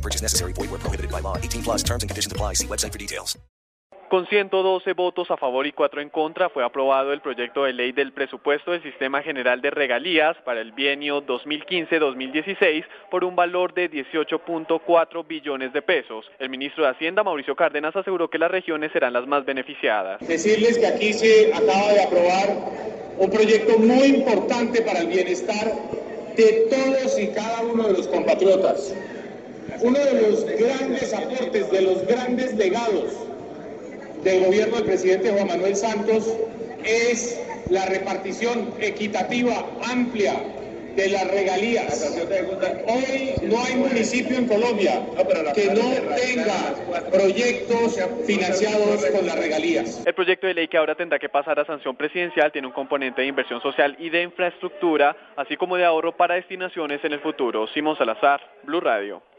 No purchase necessary. Void where prohibited by law. 18 plus terms and conditions apply. See website for details. Con 112 votos a favor y 4 en contra, fue aprobado el proyecto de ley del presupuesto del Sistema General de Regalías para el bienio 2015-2016 por un valor de 18.4 billones de pesos. El ministro de Hacienda, Mauricio Cárdenas, aseguró que las regiones serán las más beneficiadas. Decirles que aquí se acaba de aprobar un proyecto muy importante para el bienestar de todos y cada uno de los compatriotas. Uno de los grandes aportes, de los grandes legados del gobierno del presidente Juan Manuel Santos es la repartición equitativa, amplia de las regalías. Hoy no hay municipio en Colombia que no tenga proyectos financiados con las regalías. El proyecto de ley que ahora tendrá que pasar a sanción presidencial tiene un componente de inversión social y de infraestructura, así como de ahorro para destinaciones en el futuro. Simón Salazar, Blue Radio.